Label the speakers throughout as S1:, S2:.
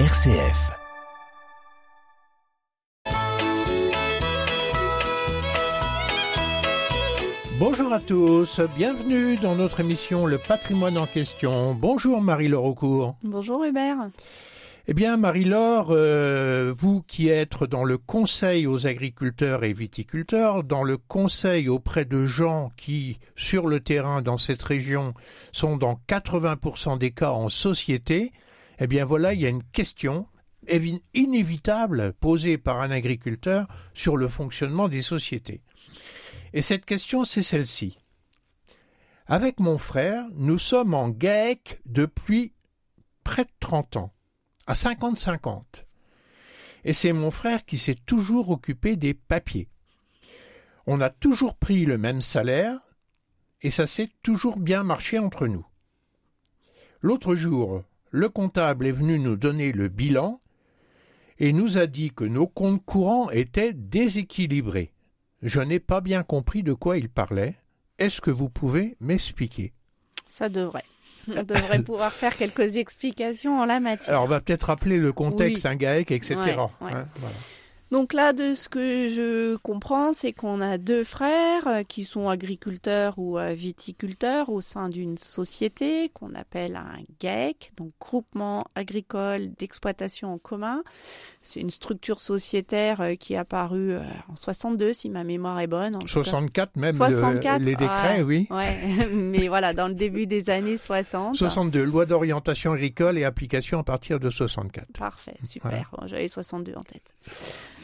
S1: RCF.
S2: Bonjour à tous, bienvenue dans notre émission Le patrimoine en question. Bonjour Marie-Laure Aucourt.
S3: Bonjour Hubert.
S2: Eh bien Marie-Laure, euh, vous qui êtes dans le conseil aux agriculteurs et viticulteurs, dans le conseil auprès de gens qui, sur le terrain dans cette région, sont dans 80% des cas en société, eh bien voilà, il y a une question inévitable posée par un agriculteur sur le fonctionnement des sociétés. Et cette question, c'est celle-ci. Avec mon frère, nous sommes en GAEC depuis près de 30 ans, à 50-50. Et c'est mon frère qui s'est toujours occupé des papiers. On a toujours pris le même salaire, et ça s'est toujours bien marché entre nous. L'autre jour, le comptable est venu nous donner le bilan et nous a dit que nos comptes courants étaient déséquilibrés. Je n'ai pas bien compris de quoi il parlait. Est-ce que vous pouvez m'expliquer?
S3: Ça devrait. On devrait pouvoir faire quelques explications en la matière.
S2: Alors, on va peut-être rappeler le contexte, un GAEC, etc.
S3: Ouais, ouais. Hein, voilà. Donc là, de ce que je comprends, c'est qu'on a deux frères euh, qui sont agriculteurs ou euh, viticulteurs au sein d'une société qu'on appelle un GAEC, donc groupement agricole d'exploitation en commun. C'est une structure sociétaire euh, qui est apparue en 62, si ma mémoire est bonne. En
S2: 64 même, 64, le, les décrets,
S3: ouais,
S2: oui.
S3: Ouais, mais voilà, dans le début des années 60.
S2: 62, loi d'orientation agricole et application à partir de 64.
S3: Parfait, super. J'avais 62 en tête.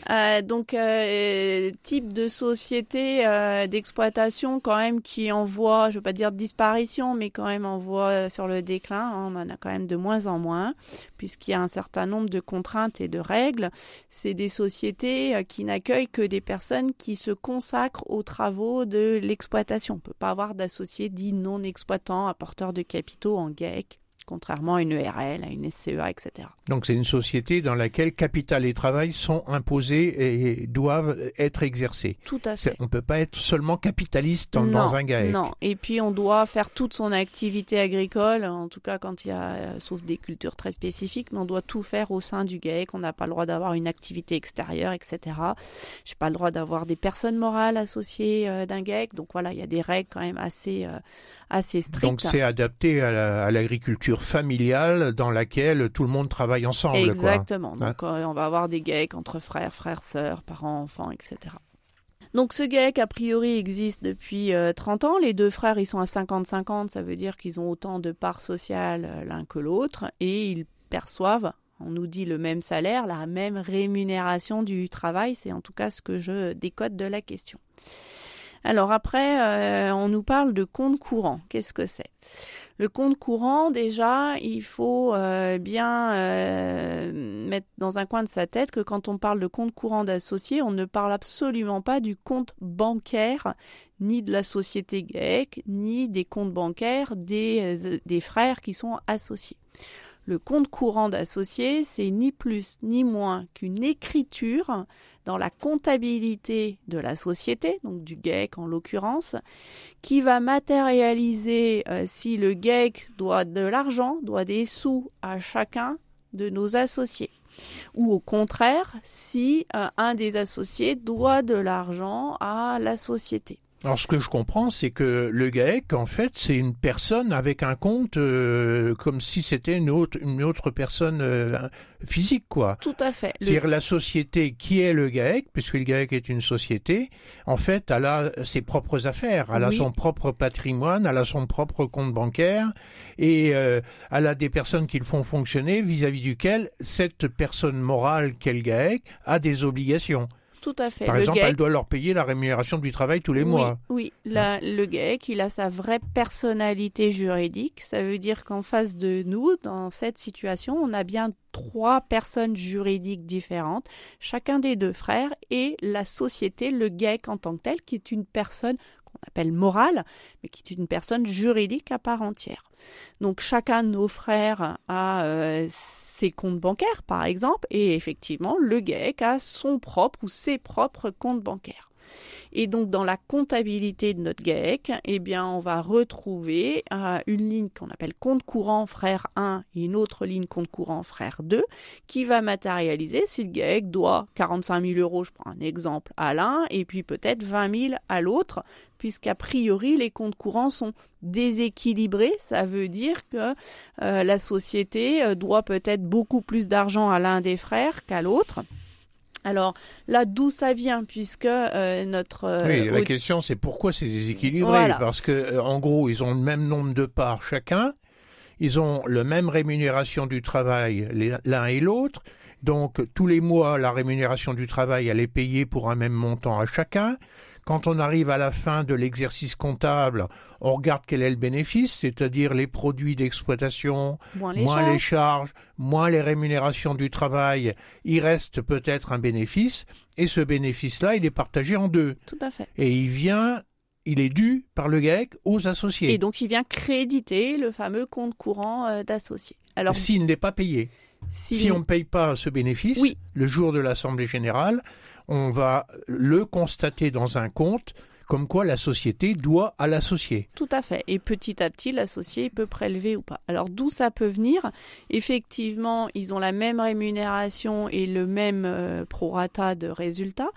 S3: Euh, donc euh, type de société euh, d'exploitation quand même qui envoie, je veux pas dire disparition, mais quand même envoie sur le déclin. On en a quand même de moins en moins puisqu'il y a un certain nombre de contraintes et de règles. C'est des sociétés qui n'accueillent que des personnes qui se consacrent aux travaux de l'exploitation. On peut pas avoir d'associés dits non exploitants, apporteurs de capitaux en GAEC contrairement à une ERL, à une SCEA, etc.
S2: Donc c'est une société dans laquelle capital et travail sont imposés et doivent être exercés.
S3: Tout à fait.
S2: On ne peut pas être seulement capitaliste dans,
S3: non,
S2: dans un GAEC.
S3: Non, et puis on doit faire toute son activité agricole, en tout cas quand il y a, sauf des cultures très spécifiques, mais on doit tout faire au sein du GAEC. On n'a pas le droit d'avoir une activité extérieure, etc. Je n'ai pas le droit d'avoir des personnes morales associées euh, d'un GAEC. Donc voilà, il y a des règles quand même assez, euh, assez strictes.
S2: Donc c'est adapté à l'agriculture familiale dans laquelle tout le monde travaille ensemble.
S3: Exactement.
S2: Quoi.
S3: Donc hein on va avoir des GAEC entre frères, frères, sœurs, parents, enfants, etc. Donc ce GAEC, a priori, existe depuis euh, 30 ans. Les deux frères, ils sont à 50-50, ça veut dire qu'ils ont autant de parts sociales euh, l'un que l'autre, et ils perçoivent, on nous dit le même salaire, la même rémunération du travail, c'est en tout cas ce que je décode de la question. Alors après, euh, on nous parle de compte courant. Qu'est-ce que c'est? Le compte courant, déjà, il faut euh, bien euh, mettre dans un coin de sa tête que quand on parle de compte courant d'associé, on ne parle absolument pas du compte bancaire, ni de la société GAEC, ni des comptes bancaires des, des frères qui sont associés. Le compte courant d'associé, c'est ni plus ni moins qu'une écriture dans la comptabilité de la société, donc du GAEC en l'occurrence, qui va matérialiser euh, si le GAEC doit de l'argent, doit des sous à chacun de nos associés. Ou au contraire, si euh, un des associés doit de l'argent à la société.
S2: Alors ce que je comprends, c'est que le GAEC, en fait, c'est une personne avec un compte euh, comme si c'était une autre, une autre personne euh, physique, quoi.
S3: Tout à fait.
S2: C'est-à-dire la société qui est le GAEC, puisque le GAEC est une société, en fait, elle a ses propres affaires, elle
S3: Oui.
S2: a son propre patrimoine, elle a son propre compte bancaire, et euh, elle a des personnes qui le font fonctionner vis-à-vis duquel cette personne morale qu'est le GAEC a des obligations.
S3: Tout à fait.
S2: Par
S3: le
S2: exemple, elle doit leur payer la rémunération du travail tous les
S3: oui,
S2: mois.
S3: Oui, la- le GAEC, il a sa vraie personnalité juridique. Ça veut dire qu'en face de nous, dans cette situation, on a bien trois personnes juridiques différentes, chacun des deux frères, et la société, le GAEC en tant que tel, qui est une personne qu'on appelle morale, mais qui est une personne juridique à part entière. Donc chacun de nos frères a euh, ses comptes bancaires, par exemple, et effectivement, le GAEC a son propre ou ses propres comptes bancaires. Et donc dans la comptabilité de notre GAEC, eh bien on va retrouver euh, une ligne qu'on appelle compte courant frère 1 et une autre ligne compte courant frère 2 qui va matérialiser si le GAEC doit 45 000 euros, je prends un exemple, à l'un et puis peut-être 20 000 à l'autre puisqu'a priori les comptes courants sont déséquilibrés. Ça veut dire que euh, la société euh, doit peut-être beaucoup plus d'argent à l'un des frères qu'à l'autre. Alors là, d'où ça vient, puisque euh, notre
S2: oui, la question c'est pourquoi c'est déséquilibré, parce que en gros ils ont le même nombre de parts chacun, ils ont le même rémunération du travail l'un et l'autre, donc tous les mois la rémunération du travail elle est payée pour un même montant à chacun. Quand on arrive à la fin de l'exercice comptable, on regarde quel est le bénéfice, c'est-à-dire les produits d'exploitation, moins, les, charges, moins les rémunérations du travail. Il reste peut-être un bénéfice, et ce bénéfice-là, il est partagé en deux.
S3: Tout à fait.
S2: Et il vient il est dû par le GAEC aux associés.
S3: Et donc il vient créditer le fameux compte courant euh, d'associés.
S2: Alors s'il n'est pas payé. Si, on ne paye pas ce bénéfice, le jour de l'Assemblée générale, on va le constater dans un compte comme quoi la société doit à l'associé.
S3: Tout à fait. Et petit à petit, l'associé peut prélever ou pas. Alors d'où ça peut venir? Effectivement, ils ont la même rémunération et le même euh, prorata de résultats.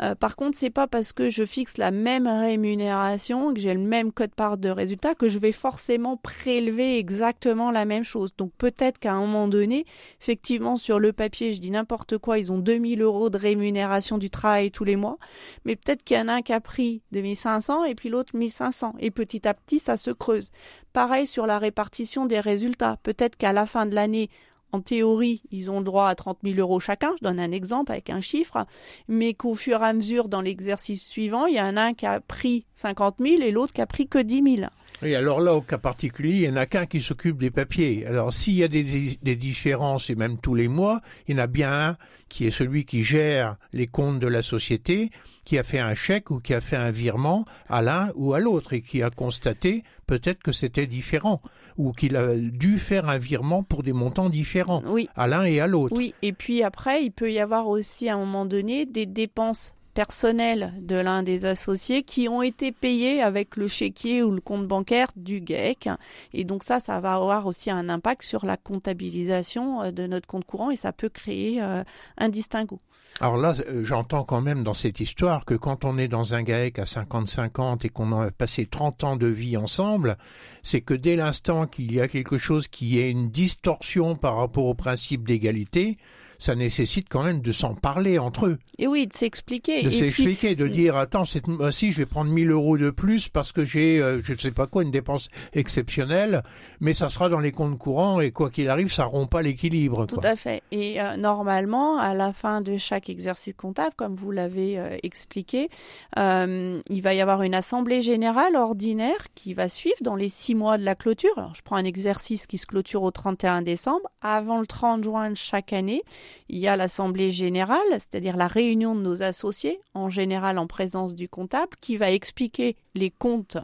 S3: Euh, par contre, c'est pas parce que je fixe la même rémunération, que j'ai le même code part de résultat, que je vais forcément prélever exactement la même chose. Donc peut-être qu'à un moment donné, effectivement, sur le papier, je dis n'importe quoi, ils ont 2000 euros de rémunération du travail tous les mois, mais peut-être qu'il y en a un qui a pris 2500 et puis l'autre 1500. Et petit à petit, ça se creuse. Pareil sur la répartition des résultats. Peut-être qu'à la fin de l'année, en théorie, ils ont le droit à 30 000 euros chacun, je donne un exemple avec un chiffre, mais qu'au fur et à mesure, dans l'exercice suivant, il y en a un qui a pris 50 000 et l'autre qui a pris que 10 000.
S2: Oui, alors là, au cas particulier, il n'y en a qu'un qui s'occupe des papiers. Alors, s'il y a des, des, différences, et même tous les mois, il y en a bien un qui est celui qui gère les comptes de la société, qui a fait un chèque ou qui a fait un virement à l'un ou à l'autre et qui a constaté peut-être que c'était différent ou qu'il a dû faire un virement pour des montants différents à l'un et à l'autre.
S3: Oui, et puis après, il peut y avoir aussi à un moment donné des dépenses personnelles de l'un des associés qui ont été payés avec le chéquier ou le compte bancaire du GEC. Et donc ça, ça va avoir aussi un impact sur la comptabilisation euh, de notre compte courant et ça peut créer euh, un distinguo.
S2: Alors là, euh, j'entends quand même dans cette histoire que quand on est dans un GAEC à 50-50 et qu'on a passé 30 ans de vie ensemble, c'est que dès l'instant qu'il y a quelque chose qui est une distorsion par rapport au principe d'égalité, ça nécessite quand même de s'en parler entre eux.
S3: Et oui, de s'expliquer.
S2: De s'expliquer, de dire attends, cette mois-ci, je vais prendre 1000 euros de plus parce que j'ai, euh, je ne sais pas quoi, une dépense exceptionnelle, mais ça sera dans les comptes courants et quoi qu'il arrive, ça rompt pas l'équilibre.
S3: Tout à fait. Et euh, normalement, à la fin de chaque exercice comptable, comme vous l'avez euh, expliqué, il va y avoir une assemblée générale ordinaire qui va suivre dans les six mois de la clôture. Alors, je prends un exercice qui se clôture au 31 décembre, avant le 30 juin de chaque année il y a l'assemblée générale, c'est-à-dire la réunion de nos associés, en général en présence du comptable, qui va expliquer les comptes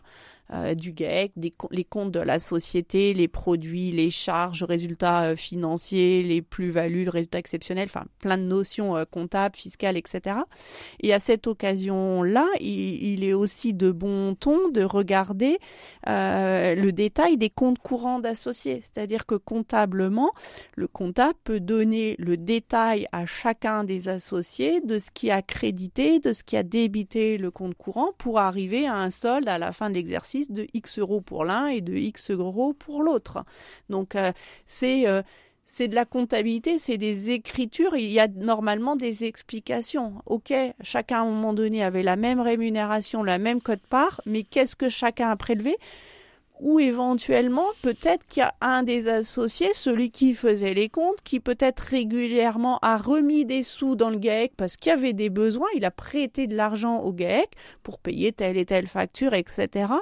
S3: euh, du GAEC, les comptes de la société, les produits, les charges, résultats euh, financiers, les plus-values, résultats exceptionnels, enfin plein de notions euh, comptables, fiscales, etc. Et à cette occasion-là, il, est aussi de bon ton de regarder le détail des comptes courants d'associés, c'est-à-dire que comptablement, le comptable peut donner le détail à chacun des associés de ce qui a crédité, de ce qui a débité le compte courant pour arriver à un solde à la fin de l'exercice de X euros pour l'un et de X euros pour l'autre. Donc euh, c'est euh, c'est de la comptabilité, c'est des écritures, il y a normalement des explications. Ok, chacun à un moment donné avait la même rémunération, la même code part, mais qu'est-ce que chacun a prélevé? Ou éventuellement peut-être qu'il y a un des associés, celui qui faisait les comptes, qui peut-être régulièrement a remis des sous dans le GAEC parce qu'il y avait des besoins, il a prêté de l'argent au GAEC pour payer telle et telle facture, etc.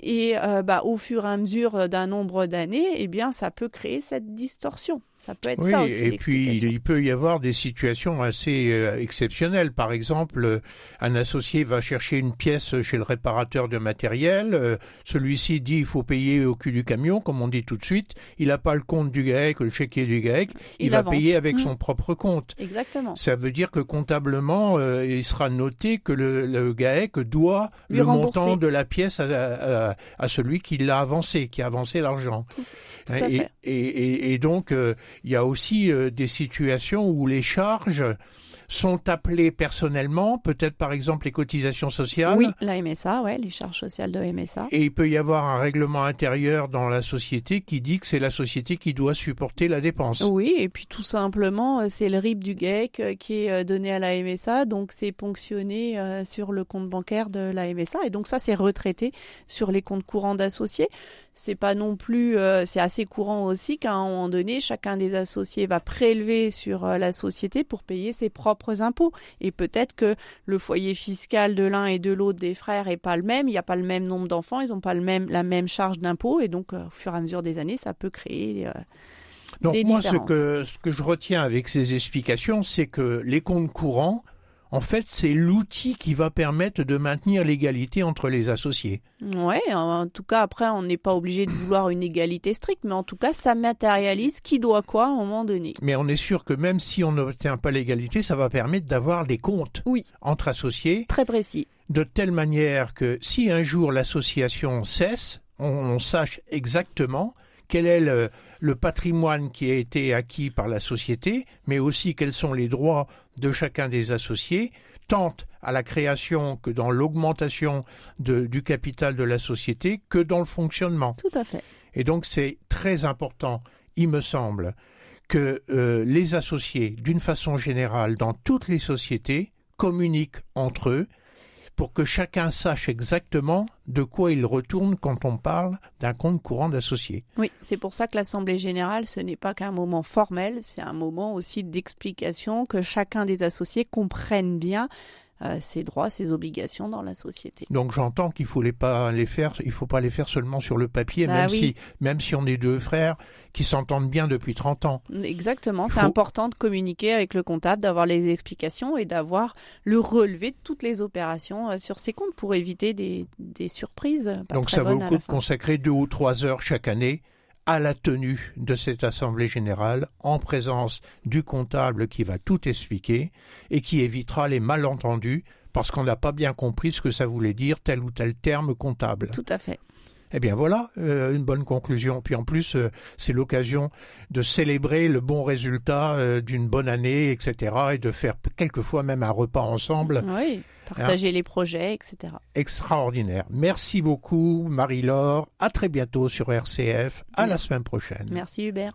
S3: Et euh, bah, au fur et à mesure d'un nombre d'années, eh bien, ça peut créer cette distorsion. Ça peut être
S2: oui,
S3: ça aussi.
S2: Et puis il peut y avoir des situations assez euh, exceptionnelles. Par exemple, euh, un associé va chercher une pièce chez le réparateur de matériel. Euh, Celui-ci dit il faut payer au cul du camion, comme on dit tout de suite. Il n'a pas le compte du GAEC, le chéquier du GAEC. Il,
S3: Il
S2: va
S3: avance.
S2: payer avec
S3: Mmh.
S2: son propre compte.
S3: Exactement.
S2: Ça veut dire que comptablement, il sera noté que le, le GAEC doit
S3: Lui
S2: le
S3: rembourser.
S2: montant de la pièce à, à- à celui qui l'a avancé, qui a avancé l'argent.
S3: Tout à
S2: et,
S3: fait.
S2: et, et- et donc, euh, il y a aussi euh, des situations où les charges sont appelées personnellement, peut-être par exemple les cotisations sociales.
S3: Oui, la MSA, ouais, les charges sociales de MSA.
S2: Et il peut y avoir un règlement intérieur dans la société qui dit que c'est la société qui doit supporter la dépense.
S3: Oui, et puis tout simplement, euh, c'est le RIB du euh, qui est donné à la MSA, donc c'est ponctionné sur le compte bancaire de la MSA, et donc ça c'est retraité sur les comptes courants d'associés. C'est pas non plus, euh, c'est assez courant aussi qu'à un moment donné, chacun des associés va prélever sur euh, la société pour payer ses propres impôts. Et peut-être que le foyer fiscal de l'un et de l'autre des frères est pas le même, il n'y a pas le même nombre d'enfants, ils n'ont pas le même, la même charge d'impôts, et donc euh, au fur et à mesure des années, ça peut créer euh,
S2: Donc
S3: des
S2: moi, ce que, ce que je retiens avec ces explications, c'est que les comptes courants, en fait, c'est l'outil qui va permettre de maintenir l'égalité entre les associés.
S3: Ouais, en tout cas, après, on n'est pas obligé de vouloir une égalité stricte, mais en tout cas, ça matérialise qui doit quoi à un moment donné.
S2: Mais on est sûr que même si on n'obtient pas l'égalité, ça va permettre d'avoir des comptes
S3: Oui.
S2: entre associés,
S3: Très précis.
S2: de telle manière que si un jour l'association cesse, on, on sache exactement quel est le, le patrimoine qui a été acquis par la société, mais aussi quels sont les droits de chacun des associés, tant à la création que dans l'augmentation du capital de la société que dans le fonctionnement.
S3: Tout à fait.
S2: Et donc c'est très important, il me semble, que euh, les associés, d'une façon générale, dans toutes les sociétés, communiquent entre eux pour que chacun sache exactement de quoi il retourne quand on parle d'un compte courant d'associés.
S3: Oui, c'est pour ça que l'Assemblée générale, ce n'est pas qu'un moment formel, c'est un moment aussi d'explication, que chacun des associés comprenne bien euh, ses droits, ses obligations dans la société.
S2: Donc j'entends qu'il faut les pas les faire, il faut pas les faire seulement sur le papier,
S3: Bah
S2: même
S3: oui.
S2: si même si on est deux frères qui s'entendent bien depuis 30 ans.
S3: Exactement, c'est
S2: Faut-
S3: important de communiquer avec le comptable, d'avoir les explications et d'avoir le relevé de toutes les opérations euh, sur ces comptes pour éviter des, des surprises. Pas
S2: Donc
S3: très
S2: ça vaut le coup de consacrer deux ou trois heures chaque année à la tenue de cette assemblée générale en présence du comptable qui va tout expliquer et qui évitera les malentendus parce qu'on n'a pas bien compris ce que ça voulait dire tel ou tel terme comptable.
S3: Tout à fait.
S2: Eh bien voilà, euh, une bonne conclusion. Puis en plus, euh, c'est l'occasion de célébrer le bon résultat euh, d'une bonne année, etc. et de faire quelquefois même un repas ensemble
S3: Oui, partager les projets, etc.
S2: extraordinaire. Merci beaucoup Marie-Laure, à très bientôt sur RCF, à la semaine prochaine.
S3: Merci Hubert.